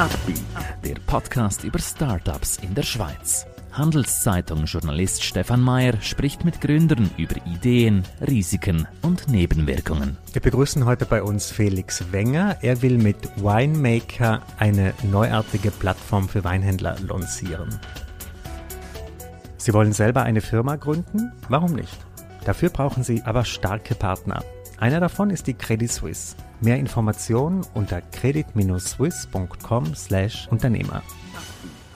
Upbeat, der Podcast über Startups in der Schweiz. Handelszeitung-Journalist Stefan Mayer spricht mit Gründern über Ideen, Risiken und Nebenwirkungen. Wir begrüßen heute bei uns Felix Wenger. Er will mit Winemaker eine neuartige Plattform für Weinhändler lancieren. Sie wollen selber eine Firma gründen? Warum nicht? Dafür brauchen Sie aber starke Partner. Einer davon ist die Credit Suisse. Mehr Informationen unter credit-swiss.com/Unternehmer.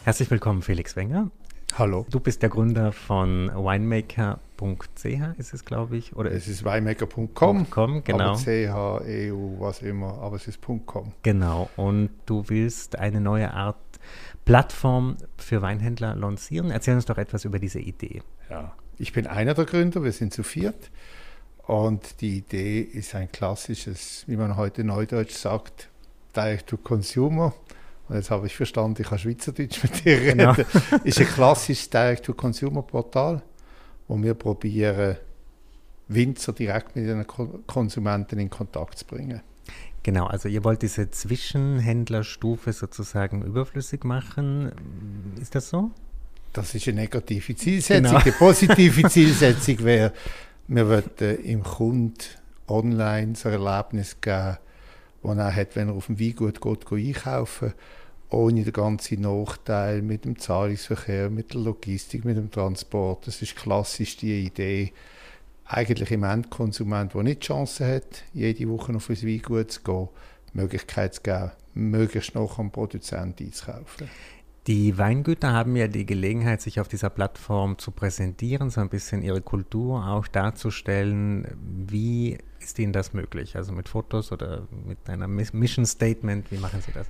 Herzlich willkommen, Felix Wenger. Hallo. Du bist der Gründer von winemaker.ch, ist es, glaube ich? Oder es ist winemaker.com, genau. CH, EU, was immer, aber es ist .com. Genau, und du willst eine neue Art Plattform für Weinhändler lancieren. Erzähl uns doch etwas über diese Idee. Ja, ich bin einer der Gründer, wir sind zu viert. Und die Idee ist ein klassisches, wie man heute neudeutsch sagt, Direct to Consumer. Und jetzt habe ich verstanden, ich kann Schweizerdeutsch mit dir reden. Genau. ist ein klassisches Direct to Consumer Portal, wo wir probieren, Winzer direkt mit den Konsumenten in Kontakt zu bringen. Genau, also ihr wollt diese Zwischenhändlerstufe sozusagen überflüssig machen. Ist das so? Das ist eine negative Zielsetzung. Genau. Die positive Zielsetzung wäre, wir wollen im Kunden online so ein Erlebnis geben, das er hat, wenn er auf dem Weingut geht, einkaufen ohne den ganzen Nachteil mit dem Zahlungsverkehr, mit der Logistik, mit dem Transport. Das ist klassisch die Idee, eigentlich im Endkonsument, der nicht die Chance hat, jede Woche auf ein Weingut zu gehen, die Möglichkeit zu geben, möglichst noch am Produzenten einzukaufen. Die Weingüter haben ja die Gelegenheit, sich auf dieser Plattform zu präsentieren, so ein bisschen ihre Kultur auch darzustellen. Wie ist Ihnen das möglich? Also mit Fotos oder mit einem Mission Statement, wie machen Sie das?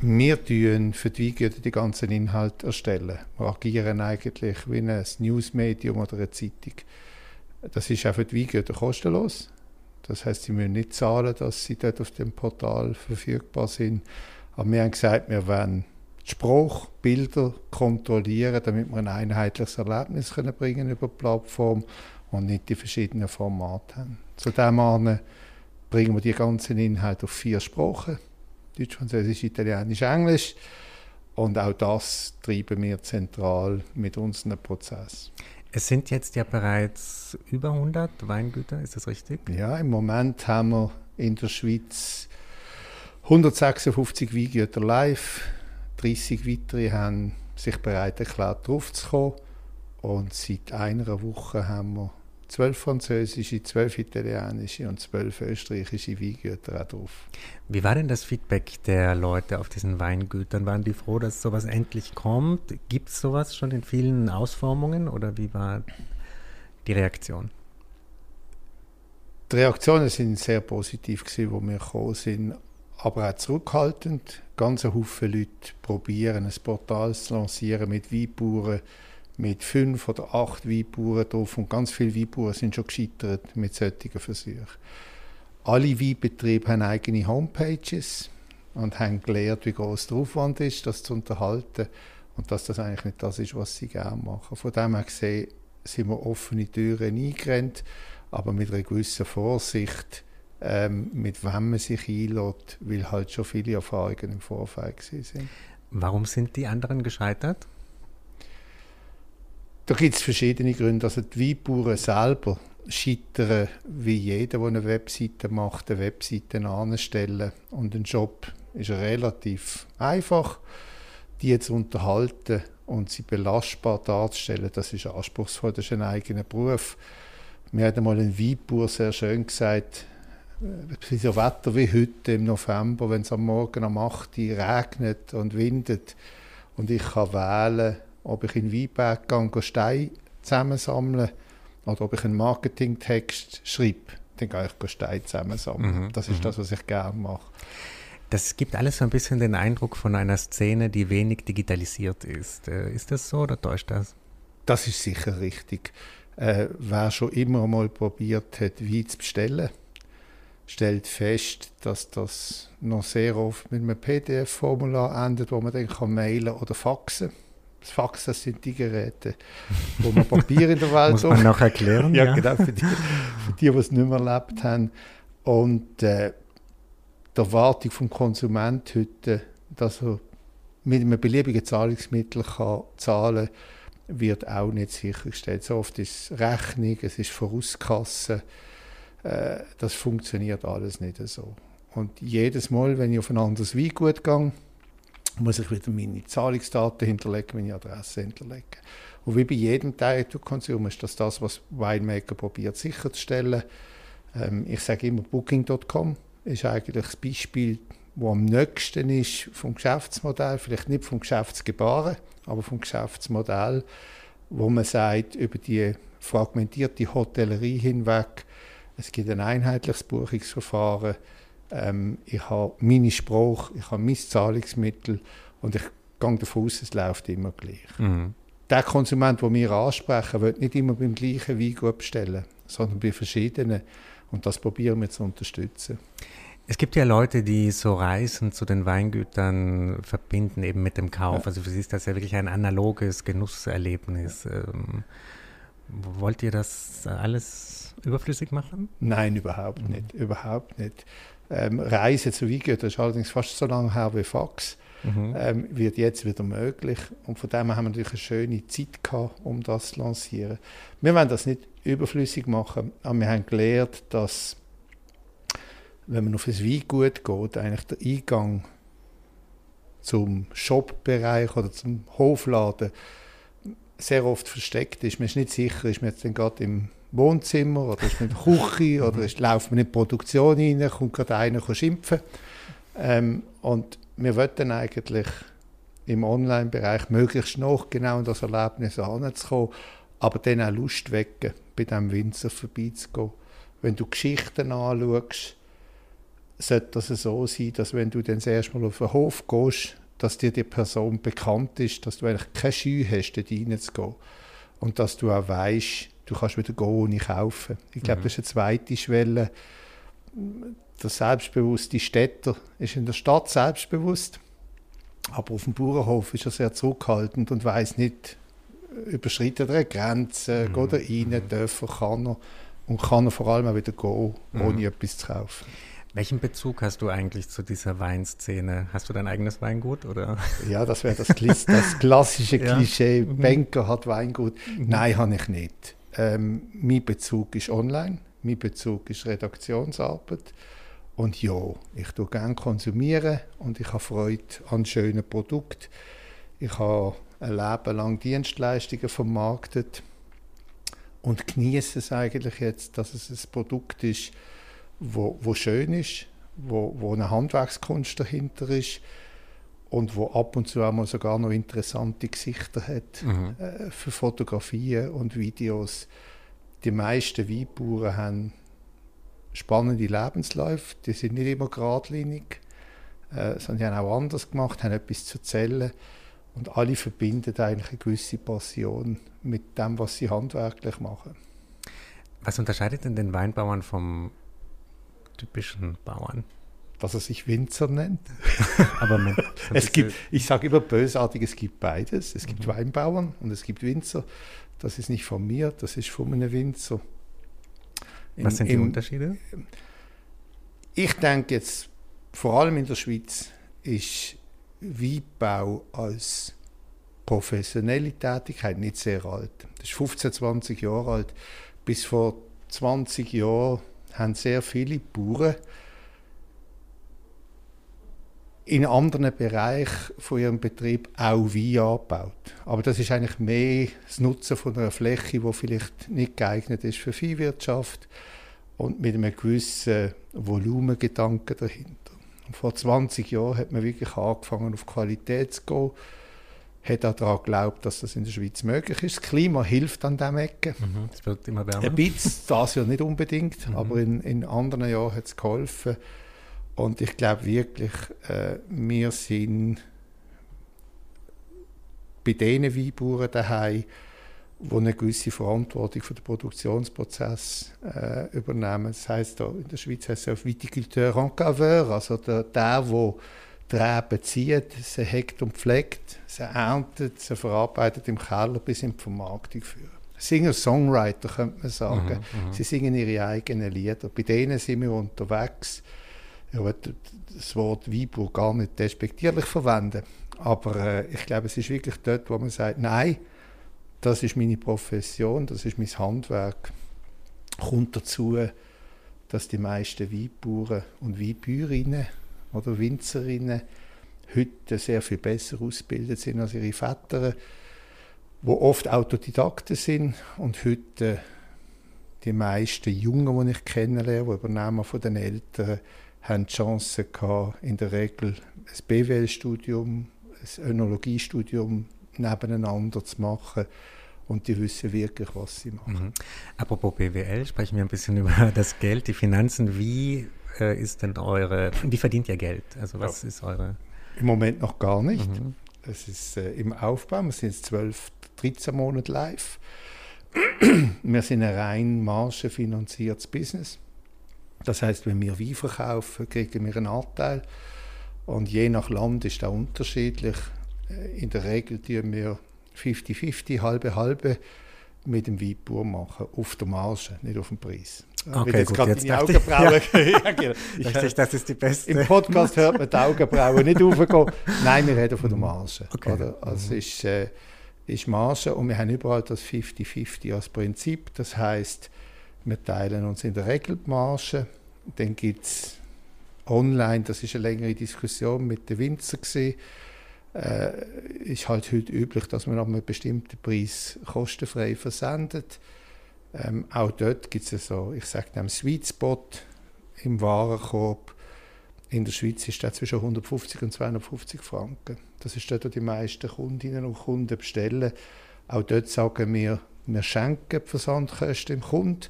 Wir tun für die Weingüter die ganzen Inhalte erstellen. Wir agieren eigentlich wie ein Newsmedium oder eine Zeitung. Das ist auch für die Weingüter kostenlos. Das heißt, sie müssen nicht zahlen, dass sie dort auf dem Portal verfügbar sind. Aber wir haben gesagt, wir wollen Spruch, Bilder kontrollieren, damit wir ein einheitliches Erlebnis können bringen über die Plattform und nicht die verschiedenen Formate haben. Zu dem Ende bringen wir die ganzen Inhalte auf vier Sprachen. Deutsch, Französisch, Italienisch, Englisch. Und auch das treiben wir zentral mit unserem Prozess. Es sind jetzt ja bereits über 100 Weingüter, ist das richtig? Ja, im Moment haben wir in der Schweiz 156 Weingüter live, 30 weitere haben sich bereit erklärt, draufzukommen. Und seit einer Woche haben wir zwölf französische, zwölf italienische und zwölf österreichische Weingüter auch drauf. Wie war denn das Feedback der Leute auf diesen Weingütern? Waren die froh, dass sowas endlich kommt? Gibt es sowas schon in vielen Ausformungen oder wie war die Reaktion? Die Reaktionen sind sehr positiv gewesen, wo wir gekommen sind aber auch zurückhaltend. Ganz Haufen Leute probieren, ein Portal zu lancieren mit Weinbauern, mit fünf oder acht Weinbauern drauf und ganz viele Weinbauern sind schon gescheitert mit solchen Versuchen. Alle Weinbetriebe haben eigene Homepages und haben gelernt, wie groß der Aufwand ist, das zu unterhalten und dass das eigentlich nicht das ist, was sie gerne machen. Von dem her gesehen sind wir offene Türen eingerannt, aber mit einer gewissen Vorsicht, ähm, mit wem man sich einlädt, weil halt schon viele Erfahrungen im Vorfeld sind. Warum sind die anderen gescheitert? Da gibt es verschiedene Gründe. Also die Weinbauern selber scheitern, wie jeder, der eine Webseite macht, eine Webseite anstellen. Und ein Job ist relativ einfach, die zu unterhalten und sie belastbar darzustellen. Das ist anspruchsvoll, das ist ein eigener Beruf. Mir hat einmal ein Weinbauer sehr schön gesagt, so Wetter wie heute im November, wenn es am Morgen um 8 Uhr regnet und windet und ich kann wählen, ob ich in Weinberg gehe, Steine zusammensammeln oder ob ich einen Marketingtext schreibe, dann gehe ich Steine zusammensammeln. Mhm. Das ist mhm. das, was ich gerne mache. Das gibt alles so ein bisschen den Eindruck von einer Szene, die wenig digitalisiert ist. Äh, ist das so oder täuscht das? Das ist sicher richtig. Äh, wer schon immer mal probiert hat, Wein zu bestellen, stellt fest, dass das noch sehr oft mit einem PDF-Formular endet, wo man dann kann mailen oder faxen das Fax, das sind die Geräte, wo man Papier in der Welt Muss man noch erklären? ja, ja, genau, für die, für die, die es nicht mehr erlebt haben. Und äh, die Erwartung vom Konsument heute dass er mit einem beliebigen Zahlungsmittel kann zahlen kann, wird auch nicht sichergestellt. So oft ist es Rechnung, es ist Vorauskasse. Äh, das funktioniert alles nicht so. Und jedes Mal, wenn ich auf ein anderes Weingut gehe, muss ich wieder meine Zahlungsdaten hinterlegen, meine Adresse hinterlegen. Und wie bei jedem Teil du Konsum ist das das, was Winemaker probiert sicherzustellen. Ähm, ich sage immer, Booking.com ist eigentlich das Beispiel, wo am nächsten ist vom Geschäftsmodell, vielleicht nicht vom Geschäftsgebaren, aber vom Geschäftsmodell, wo man sagt, über die fragmentierte Hotellerie hinweg, es gibt ein einheitliches Buchungsverfahren, ähm, ich habe meine Sprache, ich habe mein Zahlungsmittel und ich gehe davon aus, es läuft immer gleich. Mhm. Der Konsument, den wir ansprechen, wird nicht immer beim gleichen Weingut bestellen, sondern bei verschiedenen. Und das probieren wir zu unterstützen. Es gibt ja Leute, die so Reisen zu den Weingütern verbinden, eben mit dem Kauf. Ja. Also für sie ist das ja wirklich ein analoges Genusserlebnis. Ja. Ähm, wollt ihr das alles überflüssig machen? Nein, überhaupt mhm. nicht. Überhaupt nicht. Ähm, Reisen zu Weingütern ist allerdings fast so lange her wie Fax. Mhm. Ähm, wird jetzt wieder möglich. Und von dem haben wir natürlich eine schöne Zeit gehabt, um das zu lancieren. Wir wollen das nicht überflüssig machen, aber wir haben gelernt, dass wenn man auf ein Weingut geht, eigentlich der Eingang zum Shopbereich oder zum Hofladen sehr oft versteckt ist. Man ist nicht sicher, ist man jetzt gerade im Wohnzimmer oder ist man in der Küche oder ist, läuft man in die Produktion rein, kommt gerade einer schimpfen. Ähm, und wir wollten eigentlich im Online-Bereich möglichst noch genau in das Erlebnis heranzukommen, aber dann auch Lust wecken, bei diesem Winzer vorbeizugehen. Wenn du Geschichten anschaust, sollte das so sein, dass wenn du dann das erste Mal auf den Hof gehst, dass dir die Person bekannt ist, dass du eigentlich keine Scheu hast, dort reinzugehen. Und dass du auch weißt, du kannst wieder gehen ohne kaufen. Ich glaube, mhm. das ist eine zweite Schwelle. Der selbstbewusste Städter ist in der Stadt selbstbewusst, aber auf dem Bauernhof ist er sehr zurückhaltend und weiß nicht, überschreitet er Grenzen, mhm. geht er rein, mhm. darf er, kann er und kann er vor allem auch wieder gehen, ohne mhm. etwas zu kaufen. Welchen Bezug hast du eigentlich zu dieser Weinszene? Hast du dein eigenes Weingut oder? Ja, das wäre das, das, klassische Klischee. Ja. Mhm. Banker hat Weingut. Mhm. Nein, habe ich nicht. Ähm, mein Bezug ist online. Mein Bezug ist Redaktionsarbeit. Und ja, ich tue gerne konsumieren und ich habe Freude an schönen Produkten. Ich habe ein Leben lang Dienstleistungen vermarktet und genieße es eigentlich jetzt, dass es ein Produkt ist, wo, wo schön ist, wo, wo eine Handwerkskunst dahinter ist und wo ab und zu auch sogar noch interessante Gesichter hat mhm. äh, für Fotografien und Videos. Die meisten Weinbauern haben spannende Lebensläufe, die sind nicht immer geradlinig, äh, sondern die haben auch anders gemacht, haben etwas zu erzählen und alle verbinden eigentlich eine gewisse Passion mit dem, was sie handwerklich machen. Was unterscheidet denn den Weinbauern vom typischen Bauern? Dass er sich Winzer nennt. Aber man, es gibt, ich sage immer bösartig, es gibt beides. Es gibt mhm. Weinbauern und es gibt Winzer. Das ist nicht von mir, das ist von einem Winzer. In, Was sind die im, Unterschiede? Ich denke jetzt, vor allem in der Schweiz, ist Weinbau als professionelle Tätigkeit nicht sehr alt. Das ist 15, 20 Jahre alt. Bis vor 20 Jahren haben sehr viele Bauern in anderen Bereichen von ihrem Betrieb auch Wein angebaut. Aber das ist eigentlich mehr das Nutzen von einer Fläche, die vielleicht nicht geeignet ist für Viehwirtschaft und mit einem gewissen Volumengedanken dahinter. Und vor 20 Jahren hat man wirklich angefangen, auf Qualität zu gehen hat auch daran geglaubt, dass das in der Schweiz möglich ist. Das Klima hilft an diesem Ecke. Mhm, es wird immer wärmer. Ein bisschen, das ja nicht unbedingt, mhm. aber in, in anderen Jahren hat es geholfen. Und ich glaube wirklich, äh, wir sind bei diesen Weinbauern daheim, die eine gewisse Verantwortung für den Produktionsprozess äh, übernehmen. Das heißt, in der Schweiz heißt es ja Viticulteur Encaveur, also der, der, der die Reben zieht, sie hegt und pflegt, sie erntet, sie verarbeitet im Keller bis in die Vermarktung führt. Singer-Songwriter, könnte man sagen. Mhm, mhm, sie singen ihre eigenen Lieder. Bei denen sind wir unterwegs. Ich will das Wort Weinbauer gar nicht despektierlich verwenden, aber äh, ich glaube, es ist wirklich dort, wo man sagt, nein, das ist meine Profession, das ist mein Handwerk. Kommt dazu, dass die meisten Weinbauern und Weinbäuerinnen oder Winzerinnen heute sehr viel besser ausgebildet sind als ihre Väter, wo oft Autodidakten sind und heute die meisten Jungen, die ich kennenlerne, die übernehmen von den Eltern, haben die Chance gehabt, in der Regel ein BWL-Studium, ein Önologiestudium nebeneinander zu machen und die wissen wirklich, was sie machen. Mhm. Apropos BWL, sprechen wir ein bisschen über das Geld, die Finanzen. Wie äh, ist denn eure, wie verdient ihr Geld? Also was ja. ist eure... Im Moment noch gar nicht. Mhm. Es ist äh, im Aufbau, wir sind jetzt 12, 13 Monate live. wir sind ein rein margenfinanziertes Business. Das heißt, wenn wir Wein verkaufen, kriegen wir einen Anteil. Und je nach Land ist das unterschiedlich. Äh, in der Regel tun wir 50-50, halbe halbe mit dem Weinbauer machen, auf der Marge, nicht auf dem Preis. Okay, jetzt gerade deine Augenbrauen. Ich, ja. Genau. ich, ich, das ist die beste. Im Podcast hört man die Augenbrauen nicht aufgehen. Nein, wir reden von der Marge. Okay. Oder? Also mhm. ist, äh, ist Marge und wir haben überall das 50-50 als Prinzip. Das heißt, wir teilen uns in der Regel die Marge. Dann gibt es online, das ist eine längere Diskussion mit den Winzer gewesen, äh, ist halt heute üblich, dass man ab einem bestimmten Preis kostenfrei versendet. Ähm, auch dort gibt es so, ich sage einen Sweet Spot im Warenkorb. In der Schweiz ist der zwischen 150 und 250 Franken. Das ist dort, wo die meisten Kundinnen und Kunden bestellen. Auch dort sagen wir, wir schenken die Versandkosten dem Kunden,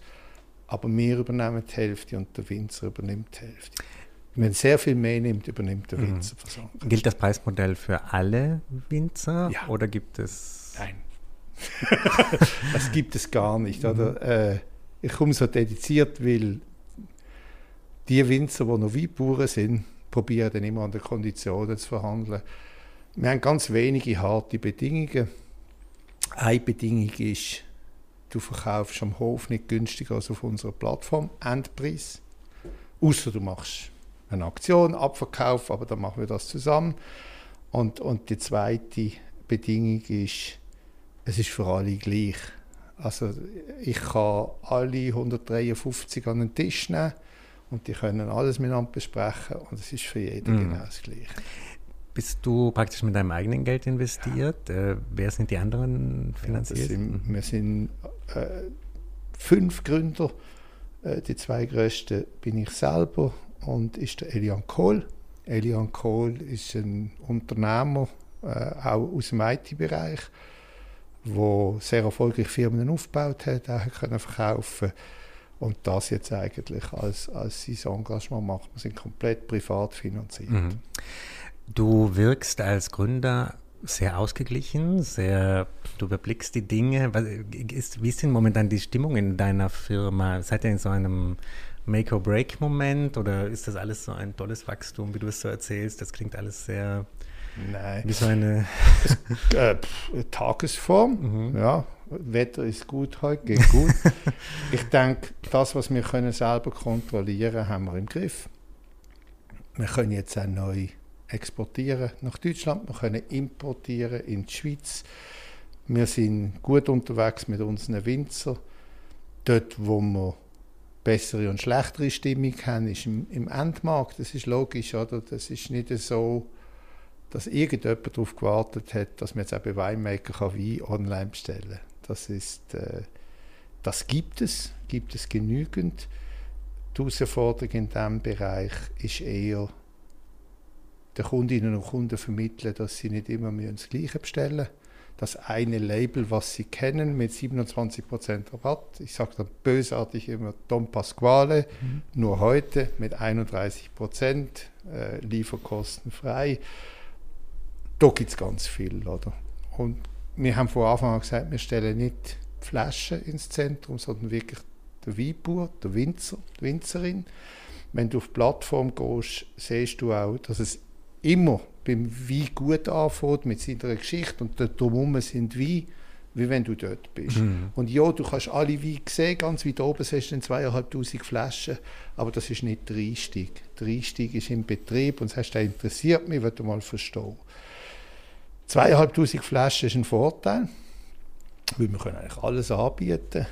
aber wir übernehmen die Hälfte und der Winzer übernimmt die Hälfte. Wenn sehr viel mehr nimmt, übernimmt der mhm. Winzer mhm. Gilt das Preismodell für alle Winzer ja. oder gibt es... Nein. das gibt es gar nicht. Oder? Mhm. Äh, ich komme so dediziert, weil die Winzer, die noch Weinbauern sind, probieren dann immer an den Konditionen zu verhandeln. Wir haben ganz wenige harte Bedingungen. Eine Bedingung ist, du verkaufst am Hof nicht günstiger als auf unserer Plattform, Endpreis. Außer du machst eine Aktion, Abverkauf, aber dann machen wir das zusammen. Und, und die zweite Bedingung ist, es ist für alle gleich. Also ich kann alle 153 an den Tisch nehmen und die können alles miteinander besprechen und es ist für jeden mhm. genau das Gleiche. Bist du praktisch mit deinem eigenen Geld investiert? Ja. Äh, wer sind die anderen finanziert? Ja, sind, wir sind äh, fünf Gründer. Äh, die zwei größten bin ich selber und ist der Elian Kohl. Elian Kohl ist ein Unternehmer, äh, auch aus dem IT-Bereich, der sehr erfolgreich Firmen aufgebaut hat, auch können verkaufen und das jetzt eigentlich als, als sein Engagement macht. Wir sind komplett privat finanziert. Mhm. Du wirkst als Gründer sehr ausgeglichen, sehr, du überblickst die Dinge. Ist, wie ist denn momentan die Stimmung in deiner Firma? Seid ihr in so einem Make-or-Break-Moment oder ist das alles so ein tolles Wachstum, wie du es so erzählst? Das klingt alles sehr Nein. wie so eine äh, Tagesform. Mhm. Ja, Wetter ist gut heute, geht gut. ich denke, das, was wir können selber kontrollieren, haben wir im Griff. Wir können jetzt auch neu exportieren nach Deutschland, wir können importieren in die Schweiz. Wir sind gut unterwegs mit unseren Winzern. Dort, wo wir bessere und schlechtere Stimmung haben, ist im, im Endmarkt. Das ist logisch, oder? Das ist nicht so, dass irgendjemand darauf gewartet hat, dass man jetzt auch bei Weinmaker kann Wein online bestellen kann. Das ist, äh, das gibt es, gibt es genügend. Die Herausforderung in diesem Bereich ist eher, den Kundinnen und Kunden vermitteln, dass sie nicht immer das Gleiche bestellen müssen das eine Label, was sie kennen, mit 27% Rabatt. Ich sage dann bösartig immer Dom Pasquale, mhm. nur heute mit 31%, äh, lieferkostenfrei. Da gibt es ganz viel. Oder? Und wir haben von Anfang an gesagt, wir stellen nicht Flaschen ins Zentrum, sondern wirklich der Weinbauer, der Winzer, die Winzerin. Wenn du auf die Plattform gehst, siehst du auch, dass es immer beim Wein gut anfängt mit seiner Geschichte und drumherum sind Wein wie wenn du dort bist. Mhm. Und ja, du kannst alle Weine sehen, ganz weit oben siehst du zweieinhalbtausend Flaschen, aber das ist nicht der Einstieg. Der Einstieg ist im Betrieb und das heißt, der interessiert mich, will mal verstehen. Zweieinhalbtausend Flaschen ist ein Vorteil, weil wir können eigentlich alles anbieten,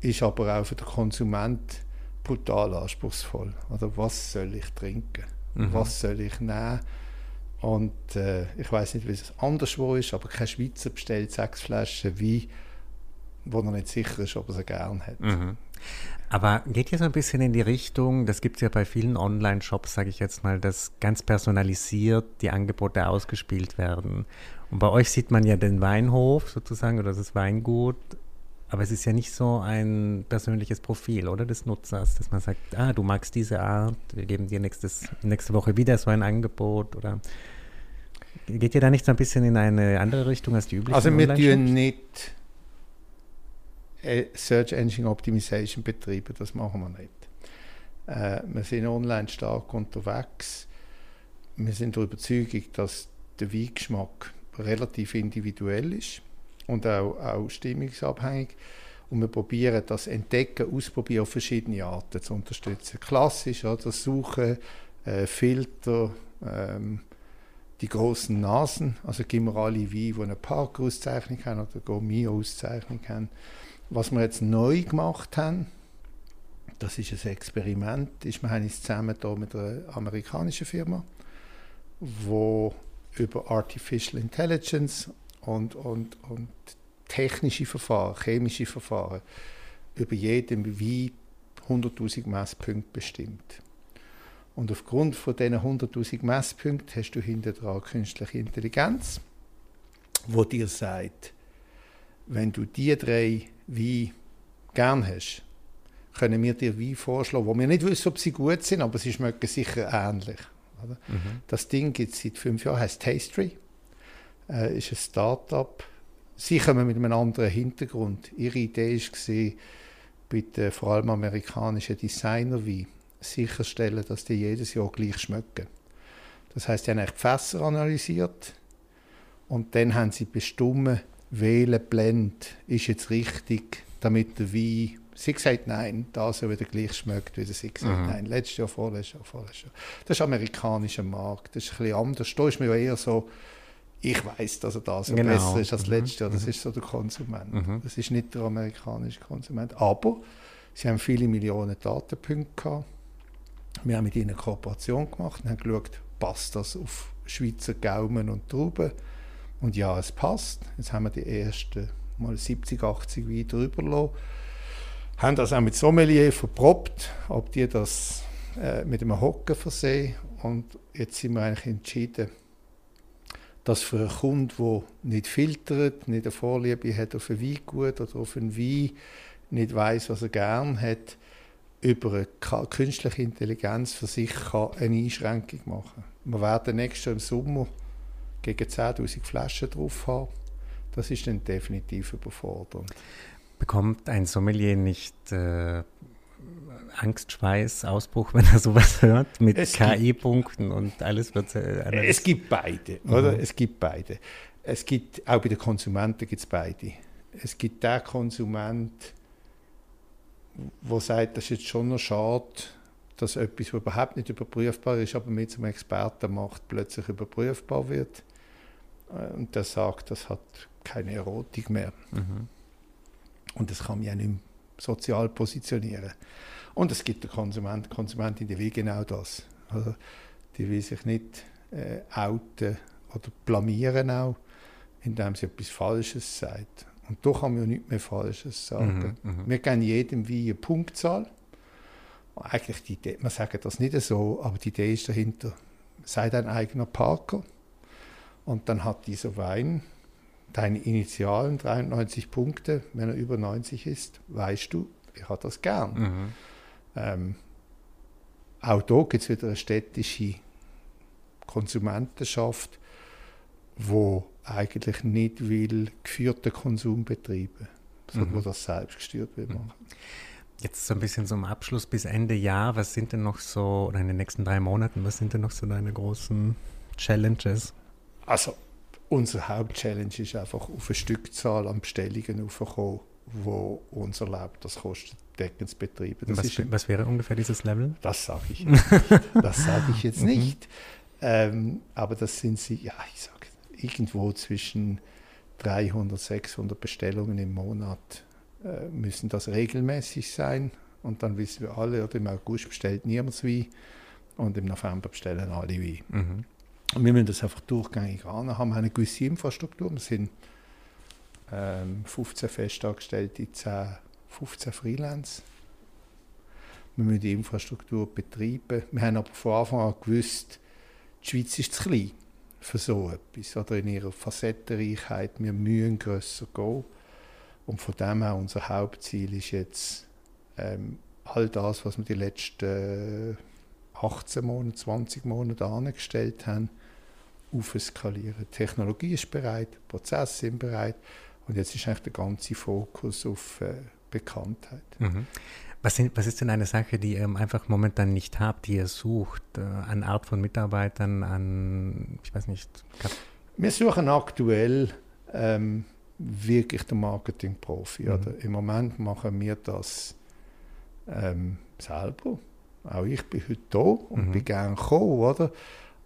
ist aber auch für den Konsument brutal anspruchsvoll. Oder was soll ich trinken? Mhm. Was soll ich nehmen? Und äh, ich weiß nicht, wie es anderswo ist, aber kein Schweizer bestellt sechs Flaschen Wein, wo er nicht sicher ist, ob er sie gern hat. Mhm. Aber geht hier so ein bisschen in die Richtung, das gibt es ja bei vielen Online-Shops, sage ich jetzt mal, dass ganz personalisiert die Angebote ausgespielt werden. Und bei euch sieht man ja den Weinhof sozusagen oder das Weingut aber es ist ja nicht so ein persönliches Profil, oder, des Nutzers, dass man sagt, ah, du magst diese Art, wir geben dir nächstes, nächste Woche wieder so ein Angebot, oder geht ihr da nicht so ein bisschen in eine andere Richtung als die üblichen Also wir tun nicht äh, Search Engine Optimization betreiben, das machen wir nicht. Äh, wir sind online stark unterwegs. Wir sind der Überzeugung, dass der Weingeschmack relativ individuell ist und auch, auch stimmungsabhängig. Und wir probieren das Entdecken, Ausprobieren auf verschiedene Arten zu unterstützen. Klassisch, oder? Suchen, äh, Filter, ähm, die großen Nasen, also Gimmerali wie, die eine Parker-Auszeichnung haben oder Gourmet-Auszeichnung haben. Was wir jetzt neu gemacht haben, das ist ein Experiment, ist, wir haben uns zusammen hier mit einer amerikanischen Firma, wo über Artificial Intelligence und, und, und technische Verfahren, chemische Verfahren über jedem wie 100.000 Messpunkte bestimmt. Und aufgrund von diesen 100.000 Messpunkten hast du hinter dran künstliche Intelligenz, wo dir sagt, wenn du die drei wie gern hast, können wir dir wie vorschlagen, wo wir nicht wissen, ob sie gut sind, aber sie schmecken sicher ähnlich. Mhm. Das Ding gibt es seit fünf Jahren, heißt Tastery äh, ist ein Start-up. Sie kommen mit einem anderen Hintergrund. Ihre Idee war, bei den vor allem amerikanischen Designer wie sicherstellen, dass die jedes Jahr gleich schmecken. Das heißt, sie haben die Fässer analysiert und dann haben sie bestimmt, wählen, blend, ist jetzt richtig, damit der Wein Sie gesagt nein, da soll wieder gleich schmeckt, wie sie gesagt mhm. nein. Letztes Jahr, vorletztes Jahr, vorletztes Jahr. Das ist amerikanischer Markt, das ist ein bisschen anders. Da ist man ja eher so, ich weiß, dass er da so genau. besser ist als mhm. letztes Jahr. Das mhm. ist so der Konsument. Mhm. Das ist nicht der amerikanische Konsument. Aber sie haben viele Millionen Datenpunkte gehabt. Wir haben mit ihnen eine Kooperation gemacht und haben geschaut, passt das auf Schweizer Gaumen und Trauben. Und ja, es passt. Jetzt haben wir die ersten mal 70, 80 Weine drüber gelassen. Haben das auch mit Sommelier verprobt, ob die das äh, mit einem Hocken versehen. Und jetzt sind wir eigentlich entschieden, dass für einen Kunden, der nicht filtert, nicht eine Vorliebe hat auf ein Weingut oder auf einen Wein, nicht weiß, was er gern hat, über eine künstliche Intelligenz für sich kann eine Einschränkung machen Wir werden nächstes Jahr im Sommer gegen 10'000 Flaschen drauf haben. Das ist dann definitiv überfordernd. Bekommt ein Sommelier nicht äh, Angstschweiß, Ausbruch, wenn er sowas hört, mit KI-Punkten und alles wird. Äh, es gibt beide, oder? Mhm. Es gibt beide. Es gibt, auch bei den Konsumenten gibt es beide. Es gibt den Konsument, der sagt, das ist jetzt schon noch schade, dass etwas, was überhaupt nicht überprüfbar ist, aber mit einem Experten macht, plötzlich überprüfbar wird. Äh, und der sagt, das hat keine Erotik mehr. Mhm. Und das kann man ja nicht mehr sozial positionieren. Und es gibt den Konsument, Konsumentin, die will genau das. Also, die will sich nicht äh, outen oder blamieren auch, indem sie etwas Falsches sagt. Und da kann man ja nichts mehr Falsches sagen. Mhm, mhm, wir geben jedem wie eine Punktzahl. Eigentlich die Idee, man sagt das nicht so, aber die Idee ist dahinter, sei dein eigener Parker. Und dann hat dieser Wein deine Initialen 93 Punkte. Wenn er über 90 ist, weißt du, ich habe das gern. Mhm. Ähm, auch hier gibt es wieder eine städtische Konsumentenschaft, wo eigentlich nicht will geführten Konsum betreiben, sondern mhm. wo das selbst gesteuert wird machen. Jetzt so ein bisschen zum Abschluss bis Ende Jahr, was sind denn noch so, oder in den nächsten drei Monaten, was sind denn noch so deine großen Challenges? Also unsere Hauptchallenge ist einfach auf eine Stückzahl an Bestellungen aufzukommen, wo uns erlaubt, das kostendeckend zu betreiben. Das was, ist, was, wäre ungefähr dieses Level? Das sage ich jetzt nicht. Das sage ich jetzt mhm. nicht. Ähm, aber das sind sie, ja, ich sage irgendwo zwischen 300, 600 Bestellungen im Monat äh, müssen das regelmäßig sein. Und dann wissen wir alle, oder im August bestellt niemand Wein und im November bestellen alle Wein. Mhm. Und wir müssen das einfach durchgängig an haben, eine gewisse Infrastruktur. Wir sind ähm, 15 Festangestellte, 10, 15 Freelance. Wir müssen die Infrastruktur betreiben. Wir haben aber von Anfang an gewusst, die Schweiz ist zu klein für so etwas. Oder in ihrer Facettenreichheit. Wir müssen grösser gehen. Und von dem her, unser Hauptziel ist jetzt, ähm, all das, was wir die letzten 18 Monate, 20 Monate angestellt haben, aufskalieren. Die Technologie ist bereit, Prozesse sind bereit und jetzt ist eigentlich der ganze Fokus auf äh, Bekanntheit. Mhm. Was, sind, was, ist denn eine Sache, die ihr einfach momentan nicht habt, die ihr sucht, äh, an Art von Mitarbeitern, an, ich weiß nicht. Wir suchen aktuell ähm, wirklich den Marketing-Profi. Mhm. Im Moment machen wir das ähm, selber. Auch ich bin heute da und mhm. bin gerne gekommen, oder?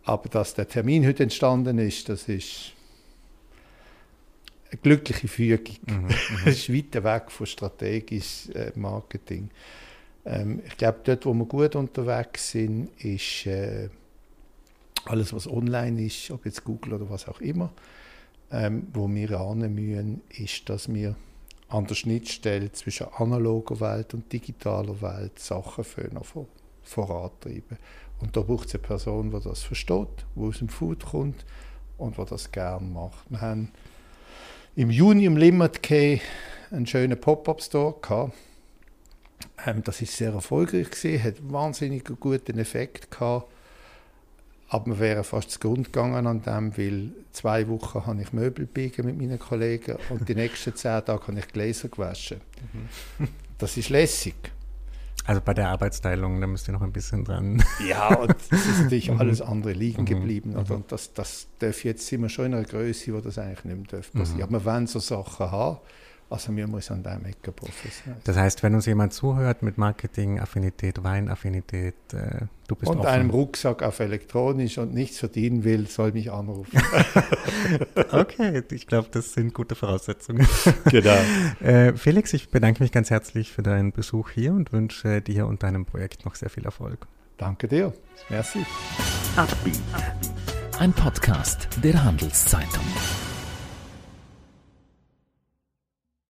Aber dass der Termin heute entstanden ist, das ist eine glückliche Fügung. Mhm, mhm. das ist weit weg von strategischem äh, Marketing. Ähm, ich glaube, dort, wo wir gut unterwegs sind, ist äh, alles, was online ist, ob jetzt Google oder was auch immer. Ähm, wo wir ahnen müssen, ist, dass wir an der Schnittstelle zwischen analoger Welt und digitaler Welt Sachen vor, vorantreiben. Und da braucht es eine Person, die das versteht, die aus dem Food kommt und die das gerne macht. Wir haben im Juni im Limit Key einen schönen Pop-Up-Store gehabt. Ähm, das ist sehr erfolgreich gewesen, hat wahnsinnig guten Effekt gehabt. Aber wir wären fast zu Grund gegangen an dem, weil zwei Wochen habe ich Möbel biegen mit meinen Kollegen und die nächsten zehn Tage habe ich Gläser gewaschen. Mhm. Das ist lässig. Also bei der Arbeitsteilung, da müsst ihr noch ein bisschen dran. Ja, und es ist natürlich mhm. alles andere liegen mhm. geblieben. Mhm. Und das, das darf jetzt wir schon in einer Größe, wo das eigentlich nicht mehr passieren. Mhm. Aber wollen so Sachen haben. Also wir müssen an dem Ecke professionell Das heißt, wenn uns jemand zuhört mit Marketing, Affinität, Weinaffinität, äh, du bist Und offen. einem Rucksack auf elektronisch und nichts verdienen will, soll mich anrufen. okay, ich glaube, das sind gute Voraussetzungen. Genau. äh, Felix, ich bedanke mich ganz herzlich für deinen Besuch hier und wünsche dir und deinem Projekt noch sehr viel Erfolg. Danke dir. Merci. Ein Podcast der Handelszeitung.